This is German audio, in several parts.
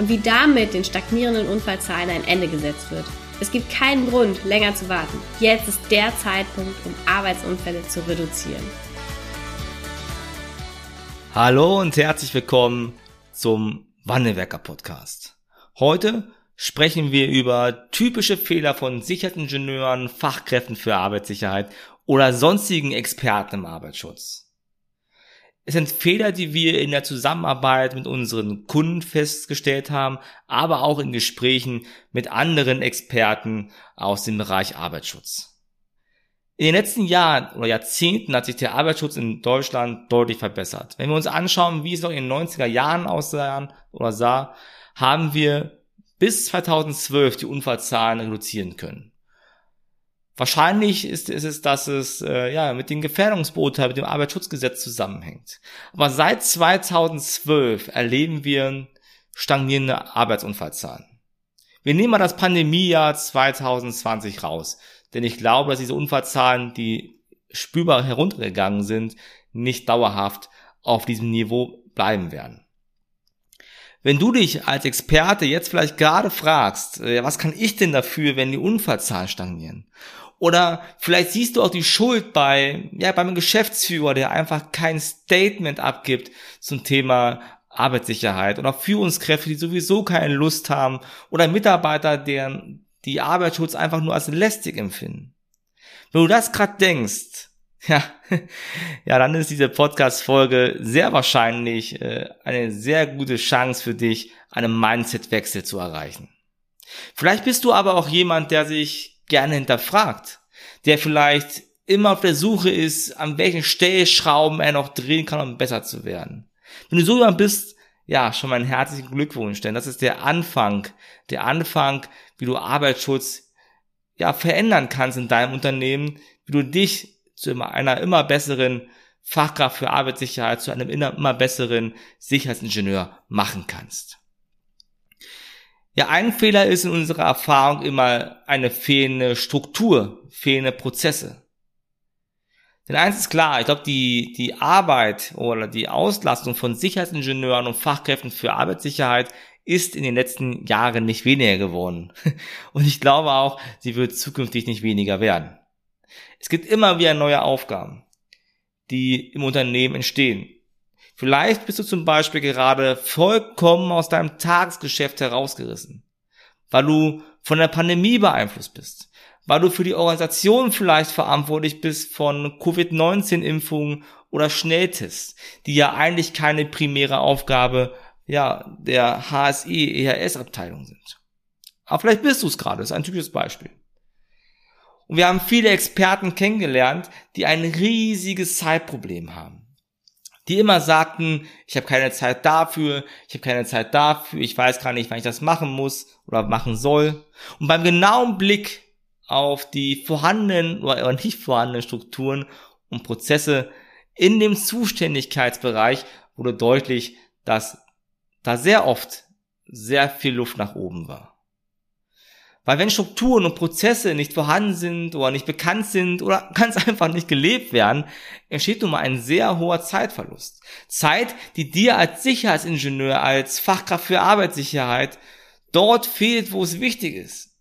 und wie damit den stagnierenden Unfallzahlen ein Ende gesetzt wird. Es gibt keinen Grund, länger zu warten. Jetzt ist der Zeitpunkt, um Arbeitsunfälle zu reduzieren. Hallo und herzlich willkommen zum Wandelwerker Podcast. Heute sprechen wir über typische Fehler von Sicherheitsingenieuren, Fachkräften für Arbeitssicherheit oder sonstigen Experten im Arbeitsschutz. Es sind Fehler, die wir in der Zusammenarbeit mit unseren Kunden festgestellt haben, aber auch in Gesprächen mit anderen Experten aus dem Bereich Arbeitsschutz. In den letzten Jahren oder Jahrzehnten hat sich der Arbeitsschutz in Deutschland deutlich verbessert. Wenn wir uns anschauen, wie es noch in den 90er Jahren aussah oder sah, haben wir bis 2012 die Unfallzahlen reduzieren können. Wahrscheinlich ist, ist es, dass es äh, ja mit den Gefährdungsbeurteilungen, mit dem Arbeitsschutzgesetz zusammenhängt. Aber seit 2012 erleben wir stagnierende Arbeitsunfallzahlen. Wir nehmen mal das Pandemiejahr 2020 raus, denn ich glaube, dass diese Unfallzahlen, die spürbar heruntergegangen sind, nicht dauerhaft auf diesem Niveau bleiben werden. Wenn du dich als Experte jetzt vielleicht gerade fragst, äh, was kann ich denn dafür, wenn die Unfallzahlen stagnieren? Oder vielleicht siehst du auch die Schuld bei, ja, beim Geschäftsführer, der einfach kein Statement abgibt zum Thema Arbeitssicherheit oder Führungskräfte, die sowieso keine Lust haben oder Mitarbeiter, deren die Arbeitsschutz einfach nur als lästig empfinden. Wenn du das gerade denkst, ja, ja, dann ist diese Podcast-Folge sehr wahrscheinlich äh, eine sehr gute Chance für dich, einen Mindset-Wechsel zu erreichen. Vielleicht bist du aber auch jemand, der sich gerne hinterfragt, der vielleicht immer auf der Suche ist, an welchen Stellschrauben er noch drehen kann, um besser zu werden. Wenn du so jemand bist, ja, schon mal einen herzlichen Glückwunsch, denn das ist der Anfang, der Anfang, wie du Arbeitsschutz ja verändern kannst in deinem Unternehmen, wie du dich zu einer immer besseren Fachkraft für Arbeitssicherheit, zu einem immer besseren Sicherheitsingenieur machen kannst. Ja, ein Fehler ist in unserer Erfahrung immer eine fehlende Struktur, fehlende Prozesse. Denn eins ist klar, ich glaube, die, die Arbeit oder die Auslastung von Sicherheitsingenieuren und Fachkräften für Arbeitssicherheit ist in den letzten Jahren nicht weniger geworden. Und ich glaube auch, sie wird zukünftig nicht weniger werden. Es gibt immer wieder neue Aufgaben, die im Unternehmen entstehen. Vielleicht bist du zum Beispiel gerade vollkommen aus deinem Tagesgeschäft herausgerissen, weil du von der Pandemie beeinflusst bist, weil du für die Organisation vielleicht verantwortlich bist von Covid-19-Impfungen oder Schnelltests, die ja eigentlich keine primäre Aufgabe ja, der HSI, EHS-Abteilung sind. Aber vielleicht bist du es gerade, ist ein typisches Beispiel. Und wir haben viele Experten kennengelernt, die ein riesiges Zeitproblem haben die immer sagten, ich habe keine Zeit dafür, ich habe keine Zeit dafür, ich weiß gar nicht, wann ich das machen muss oder machen soll. Und beim genauen Blick auf die vorhandenen oder nicht vorhandenen Strukturen und Prozesse in dem Zuständigkeitsbereich wurde deutlich, dass da sehr oft sehr viel Luft nach oben war. Weil wenn Strukturen und Prozesse nicht vorhanden sind oder nicht bekannt sind oder ganz einfach nicht gelebt werden, entsteht nun mal ein sehr hoher Zeitverlust. Zeit, die dir als Sicherheitsingenieur, als Fachkraft für Arbeitssicherheit dort fehlt, wo es wichtig ist.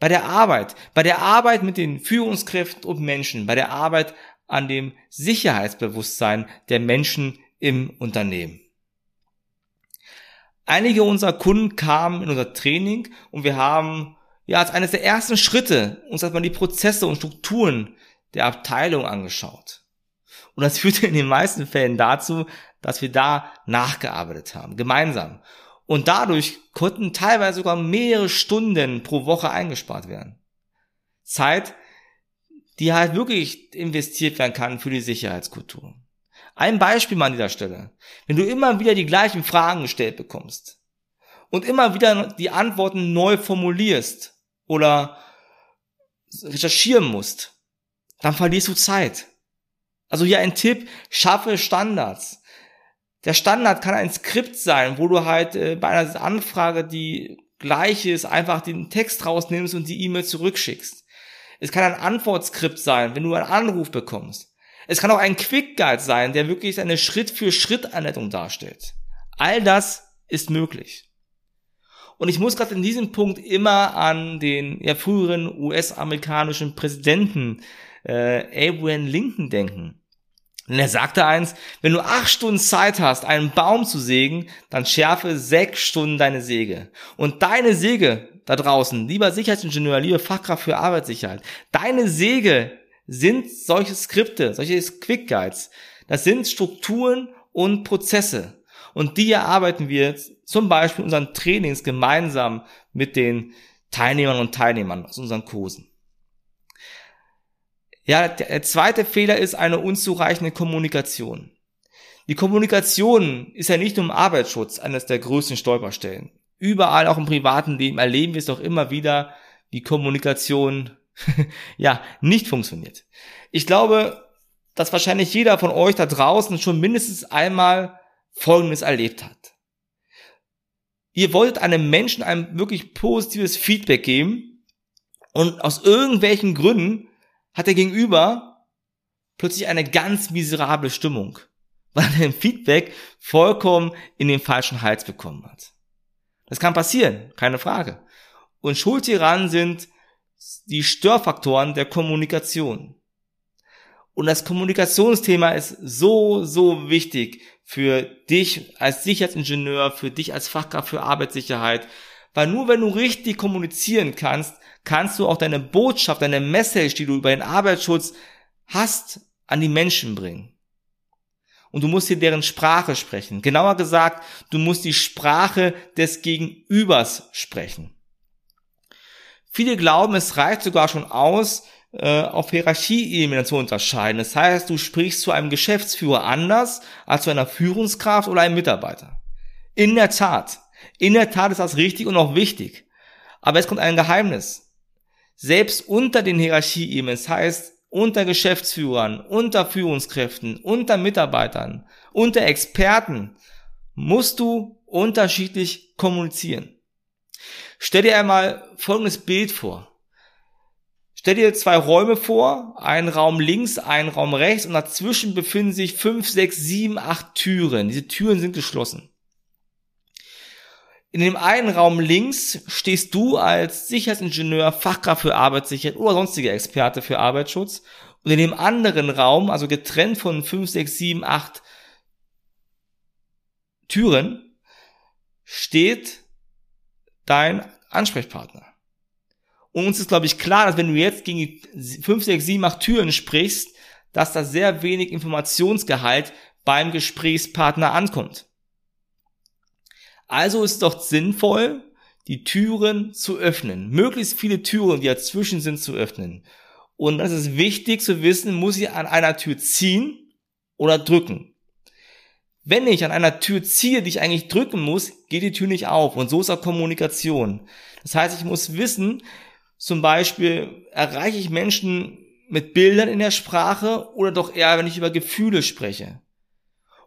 Bei der Arbeit, bei der Arbeit mit den Führungskräften und Menschen, bei der Arbeit an dem Sicherheitsbewusstsein der Menschen im Unternehmen. Einige unserer Kunden kamen in unser Training und wir haben ja, als eines der ersten Schritte uns man die Prozesse und Strukturen der Abteilung angeschaut. Und das führte in den meisten Fällen dazu, dass wir da nachgearbeitet haben, gemeinsam. Und dadurch konnten teilweise sogar mehrere Stunden pro Woche eingespart werden. Zeit, die halt wirklich investiert werden kann für die Sicherheitskultur. Ein Beispiel mal an dieser Stelle. Wenn du immer wieder die gleichen Fragen gestellt bekommst und immer wieder die Antworten neu formulierst oder recherchieren musst, dann verlierst du Zeit. Also hier ein Tipp, schaffe Standards. Der Standard kann ein Skript sein, wo du halt äh, bei einer Anfrage, die gleich ist, einfach den Text rausnimmst und die E-Mail zurückschickst. Es kann ein Antwortskript sein, wenn du einen Anruf bekommst. Es kann auch ein Quick Guide sein, der wirklich eine Schritt-für-Schritt-Anleitung darstellt. All das ist möglich. Und ich muss gerade in diesem Punkt immer an den ja, früheren US-amerikanischen Präsidenten äh, Abraham Lincoln denken. Und er sagte eins, wenn du acht Stunden Zeit hast, einen Baum zu sägen, dann schärfe sechs Stunden deine Säge. Und deine Säge da draußen, lieber Sicherheitsingenieur, liebe Fachkraft für Arbeitssicherheit, deine Säge sind solche Skripte, solche Quick Guides. Das sind Strukturen und Prozesse. Und die erarbeiten wir zum Beispiel in unseren Trainings gemeinsam mit den Teilnehmern und Teilnehmern aus unseren Kursen. Ja, der zweite Fehler ist eine unzureichende Kommunikation. Die Kommunikation ist ja nicht nur im Arbeitsschutz eines der größten Stolperstellen. Überall, auch im privaten Leben, erleben wir es doch immer wieder, wie Kommunikation ja nicht funktioniert. Ich glaube, dass wahrscheinlich jeder von euch da draußen schon mindestens einmal Folgendes erlebt hat. Ihr wolltet einem Menschen ein wirklich positives Feedback geben und aus irgendwelchen Gründen hat der Gegenüber plötzlich eine ganz miserable Stimmung, weil er ein Feedback vollkommen in den falschen Hals bekommen hat. Das kann passieren, keine Frage. Und schuld hieran sind die Störfaktoren der Kommunikation. Und das Kommunikationsthema ist so, so wichtig für dich als Sicherheitsingenieur, für dich als Fachkraft für Arbeitssicherheit. Weil nur wenn du richtig kommunizieren kannst, kannst du auch deine Botschaft, deine Message, die du über den Arbeitsschutz hast, an die Menschen bringen. Und du musst hier deren Sprache sprechen. Genauer gesagt, du musst die Sprache des Gegenübers sprechen. Viele glauben, es reicht sogar schon aus, äh, auf Hierarchieebene zu unterscheiden. Das heißt, du sprichst zu einem Geschäftsführer anders als zu einer Führungskraft oder einem Mitarbeiter. In der Tat. In der Tat ist das richtig und auch wichtig. Aber es kommt ein Geheimnis selbst unter den Hierarchieebenen, das heißt unter Geschäftsführern, unter Führungskräften, unter Mitarbeitern, unter Experten, musst du unterschiedlich kommunizieren. Stell dir einmal folgendes Bild vor. Stell dir zwei Räume vor, ein Raum links, ein Raum rechts und dazwischen befinden sich fünf, sechs, sieben, acht Türen. Diese Türen sind geschlossen. In dem einen Raum links stehst du als Sicherheitsingenieur, Fachkraft für Arbeitssicherheit oder sonstiger Experte für Arbeitsschutz. Und in dem anderen Raum, also getrennt von 5, 6, 7, 8 Türen, steht dein Ansprechpartner. Und uns ist, glaube ich, klar, dass wenn du jetzt gegen die 5, 6, 7, 8 Türen sprichst, dass da sehr wenig Informationsgehalt beim Gesprächspartner ankommt. Also ist es doch sinnvoll, die Türen zu öffnen. Möglichst viele Türen, die dazwischen sind, zu öffnen. Und das ist wichtig zu wissen, muss ich an einer Tür ziehen oder drücken. Wenn ich an einer Tür ziehe, die ich eigentlich drücken muss, geht die Tür nicht auf. Und so ist auch Kommunikation. Das heißt, ich muss wissen, zum Beispiel, erreiche ich Menschen mit Bildern in der Sprache oder doch eher, wenn ich über Gefühle spreche.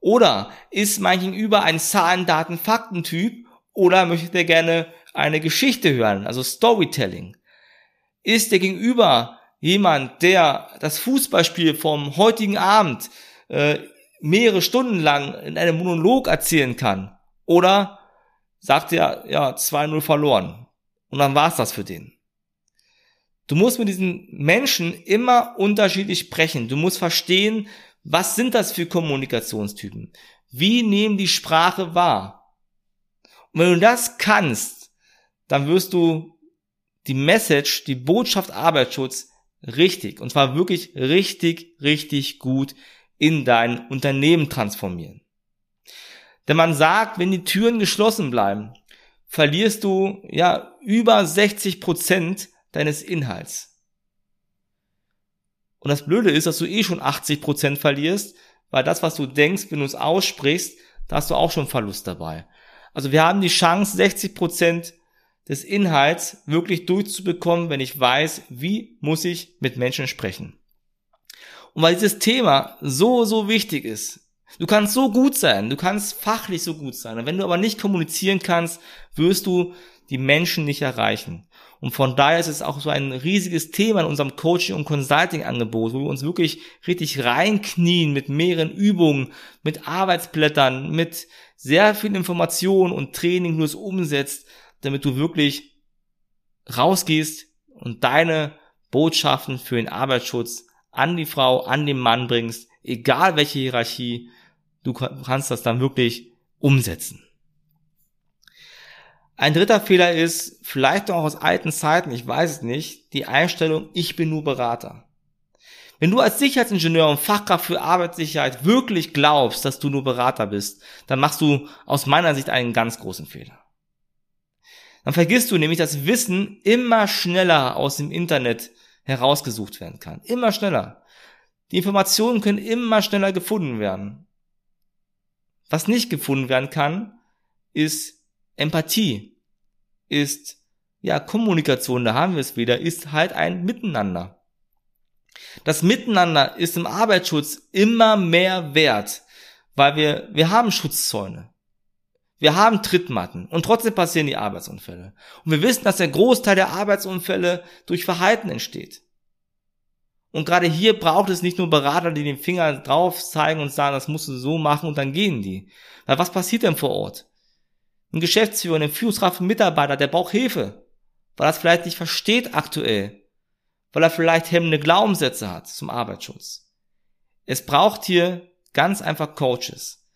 Oder ist mein Gegenüber ein Zahlen, Daten, Fakten-Typ oder möchte der gerne eine Geschichte hören, also Storytelling? Ist der Gegenüber jemand, der das Fußballspiel vom heutigen Abend äh, mehrere Stunden lang in einem Monolog erzählen kann? Oder sagt er, ja, 2-0 verloren. Und dann war's das für den. Du musst mit diesen Menschen immer unterschiedlich sprechen. Du musst verstehen, was sind das für Kommunikationstypen? Wie nehmen die Sprache wahr? Und wenn du das kannst, dann wirst du die Message, die Botschaft Arbeitsschutz richtig, und zwar wirklich richtig, richtig gut in dein Unternehmen transformieren. Denn man sagt, wenn die Türen geschlossen bleiben, verlierst du ja über 60 Prozent deines Inhalts. Und das Blöde ist, dass du eh schon 80% verlierst, weil das, was du denkst, wenn du es aussprichst, da hast du auch schon Verlust dabei. Also wir haben die Chance, 60 Prozent des Inhalts wirklich durchzubekommen, wenn ich weiß, wie muss ich mit Menschen sprechen. Und weil dieses Thema so, so wichtig ist, du kannst so gut sein, du kannst fachlich so gut sein, und wenn du aber nicht kommunizieren kannst, wirst du die Menschen nicht erreichen. Und von daher ist es auch so ein riesiges Thema in unserem Coaching- und Consulting-Angebot, wo wir uns wirklich richtig reinknien mit mehreren Übungen, mit Arbeitsblättern, mit sehr viel Information und Training, du es umsetzt, damit du wirklich rausgehst und deine Botschaften für den Arbeitsschutz an die Frau, an den Mann bringst, egal welche Hierarchie, du kannst das dann wirklich umsetzen. Ein dritter Fehler ist, vielleicht auch aus alten Zeiten, ich weiß es nicht, die Einstellung, ich bin nur Berater. Wenn du als Sicherheitsingenieur und Fachkraft für Arbeitssicherheit wirklich glaubst, dass du nur Berater bist, dann machst du aus meiner Sicht einen ganz großen Fehler. Dann vergisst du nämlich, dass Wissen immer schneller aus dem Internet herausgesucht werden kann. Immer schneller. Die Informationen können immer schneller gefunden werden. Was nicht gefunden werden kann, ist Empathie, ist ja Kommunikation, da haben wir es wieder, ist halt ein Miteinander. Das Miteinander ist im Arbeitsschutz immer mehr wert, weil wir, wir haben Schutzzäune. Wir haben Trittmatten und trotzdem passieren die Arbeitsunfälle. Und wir wissen, dass der Großteil der Arbeitsunfälle durch Verhalten entsteht. Und gerade hier braucht es nicht nur Berater, die den Finger drauf zeigen und sagen, das musst du so machen und dann gehen die. Weil was passiert denn vor Ort? Ein Geschäftsführer, ein Führungskraft, ein Mitarbeiter, der braucht Hilfe, weil er es vielleicht nicht versteht aktuell weil er vielleicht hemmende Glaubenssätze hat zum Arbeitsschutz. Es braucht hier ganz einfach Coaches.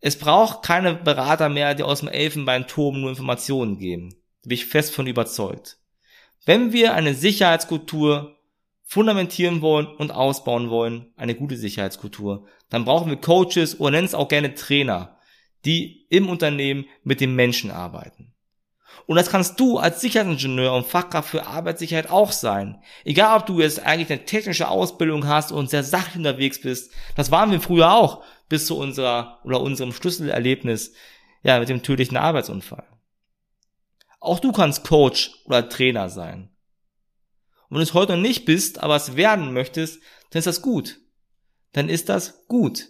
Es braucht keine Berater mehr, die aus dem Elfenbeinturm nur Informationen geben. Da bin ich fest von überzeugt. Wenn wir eine Sicherheitskultur fundamentieren wollen und ausbauen wollen, eine gute Sicherheitskultur, dann brauchen wir Coaches oder nennen es auch gerne Trainer, die im Unternehmen mit den Menschen arbeiten. Und das kannst du als Sicherheitsingenieur und Fachkraft für Arbeitssicherheit auch sein. Egal, ob du jetzt eigentlich eine technische Ausbildung hast und sehr sachlich unterwegs bist. Das waren wir früher auch, bis zu unserer oder unserem Schlüsselerlebnis, ja, mit dem tödlichen Arbeitsunfall. Auch du kannst Coach oder Trainer sein. Und wenn du es heute noch nicht bist, aber es werden möchtest, dann ist das gut. Dann ist das gut.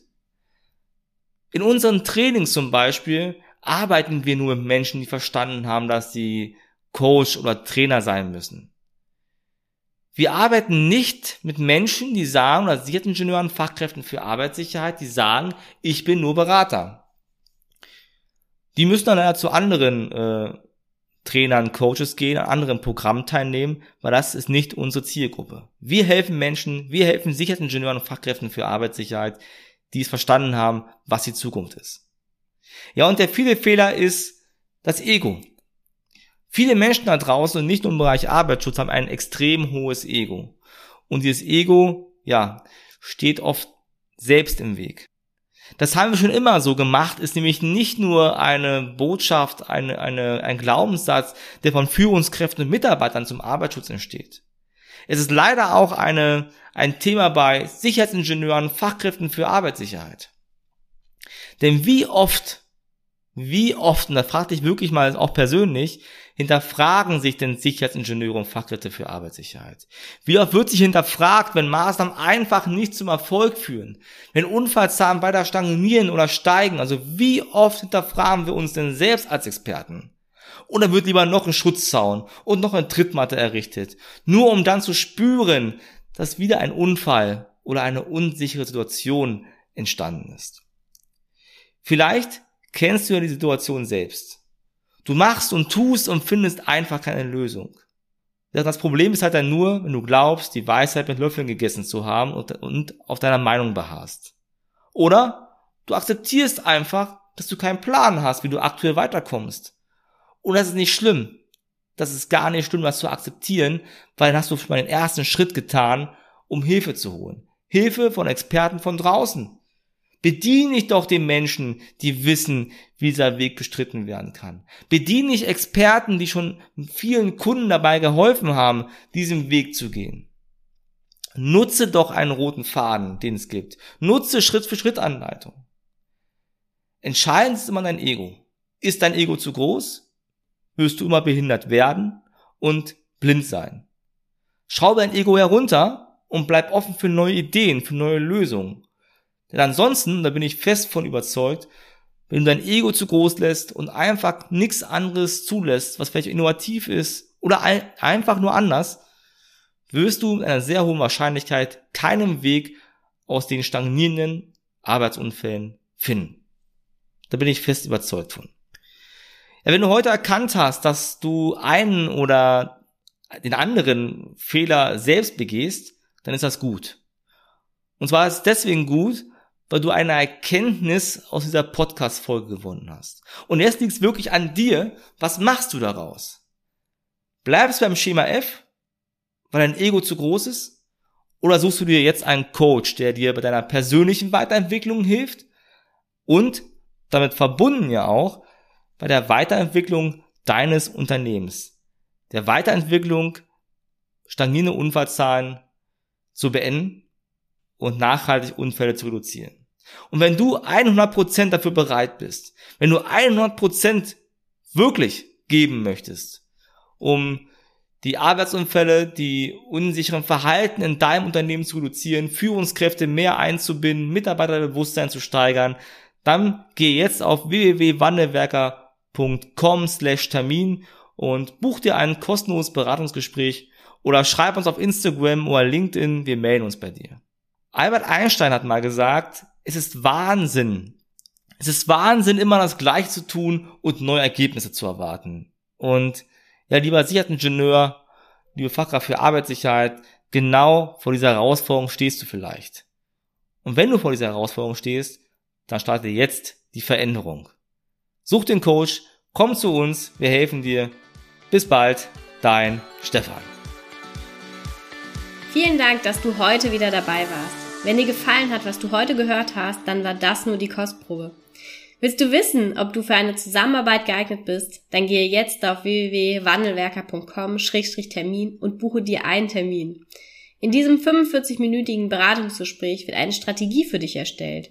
In unseren Trainings zum Beispiel arbeiten wir nur mit Menschen, die verstanden haben, dass sie Coach oder Trainer sein müssen. Wir arbeiten nicht mit Menschen, die sagen, oder Sicherheitsingenieuren, Fachkräften für Arbeitssicherheit, die sagen, ich bin nur Berater. Die müssen dann ja zu anderen äh, Trainern, Coaches gehen, an anderen Programmen teilnehmen, weil das ist nicht unsere Zielgruppe. Wir helfen Menschen, wir helfen Sicherheitsingenieuren und Fachkräften für Arbeitssicherheit, die es verstanden haben, was die Zukunft ist. Ja, und der viele Fehler ist das Ego. Viele Menschen da draußen und nicht nur im Bereich Arbeitsschutz haben ein extrem hohes Ego. Und dieses Ego, ja, steht oft selbst im Weg. Das haben wir schon immer so gemacht, ist nämlich nicht nur eine Botschaft, eine, eine, ein Glaubenssatz, der von Führungskräften und Mitarbeitern zum Arbeitsschutz entsteht. Es ist leider auch eine, ein Thema bei Sicherheitsingenieuren, Fachkräften für Arbeitssicherheit. Denn wie oft wie oft, und da fragte ich wirklich mal auch persönlich, hinterfragen sich denn Sicherheitsingenieure und Fachkräfte für Arbeitssicherheit? Wie oft wird sich hinterfragt, wenn Maßnahmen einfach nicht zum Erfolg führen? Wenn Unfallzahlen weiter stagnieren oder steigen? Also wie oft hinterfragen wir uns denn selbst als Experten? Oder wird lieber noch ein Schutzzaun und noch eine Trittmatte errichtet, nur um dann zu spüren, dass wieder ein Unfall oder eine unsichere Situation entstanden ist? Vielleicht kennst du ja die Situation selbst. Du machst und tust und findest einfach keine Lösung. Das Problem ist halt dann nur, wenn du glaubst, die Weisheit mit Löffeln gegessen zu haben und, und auf deiner Meinung beharrst. Oder du akzeptierst einfach, dass du keinen Plan hast, wie du aktuell weiterkommst. Und das ist nicht schlimm. Das ist gar nicht schlimm, das zu akzeptieren, weil dann hast du schon mal den ersten Schritt getan, um Hilfe zu holen. Hilfe von Experten von draußen. Bediene ich doch den Menschen, die wissen, wie dieser Weg bestritten werden kann. Bediene ich Experten, die schon vielen Kunden dabei geholfen haben, diesen Weg zu gehen. Nutze doch einen roten Faden, den es gibt. Nutze Schritt für Schritt Anleitung. Entscheidend ist immer dein Ego. Ist dein Ego zu groß? Wirst du immer behindert werden und blind sein. Schraube dein Ego herunter und bleib offen für neue Ideen, für neue Lösungen. Denn ansonsten, da bin ich fest von überzeugt, wenn du dein Ego zu groß lässt und einfach nichts anderes zulässt, was vielleicht innovativ ist oder ein, einfach nur anders, wirst du mit einer sehr hohen Wahrscheinlichkeit keinen Weg aus den stagnierenden Arbeitsunfällen finden. Da bin ich fest überzeugt von. Ja, wenn du heute erkannt hast, dass du einen oder den anderen Fehler selbst begehst, dann ist das gut. Und zwar ist es deswegen gut, weil du eine Erkenntnis aus dieser Podcast-Folge gewonnen hast. Und jetzt liegt es wirklich an dir, was machst du daraus? Bleibst du beim Schema F, weil dein Ego zu groß ist? Oder suchst du dir jetzt einen Coach, der dir bei deiner persönlichen Weiterentwicklung hilft und damit verbunden ja auch bei der Weiterentwicklung deines Unternehmens, der Weiterentwicklung stagnierende Unfallzahlen zu beenden und nachhaltig Unfälle zu reduzieren. Und wenn du 100% dafür bereit bist, wenn du 100% wirklich geben möchtest, um die Arbeitsunfälle, die unsicheren Verhalten in deinem Unternehmen zu reduzieren, Führungskräfte mehr einzubinden, Mitarbeiterbewusstsein zu steigern, dann geh jetzt auf www.wandelwerker.com slash Termin und buch dir ein kostenloses Beratungsgespräch oder schreib uns auf Instagram oder LinkedIn, wir melden uns bei dir. Albert Einstein hat mal gesagt, es ist Wahnsinn. Es ist Wahnsinn, immer das Gleiche zu tun und neue Ergebnisse zu erwarten. Und ja, lieber Sicherheitsingenieur, liebe Fachkraft für Arbeitssicherheit, genau vor dieser Herausforderung stehst du vielleicht. Und wenn du vor dieser Herausforderung stehst, dann starte jetzt die Veränderung. Such den Coach, komm zu uns, wir helfen dir. Bis bald, dein Stefan. Vielen Dank, dass du heute wieder dabei warst. Wenn dir gefallen hat, was du heute gehört hast, dann war das nur die Kostprobe. Willst du wissen, ob du für eine Zusammenarbeit geeignet bist? Dann gehe jetzt auf www.wandelwerker.com-termin und buche dir einen Termin. In diesem 45-minütigen Beratungsgespräch wird eine Strategie für dich erstellt.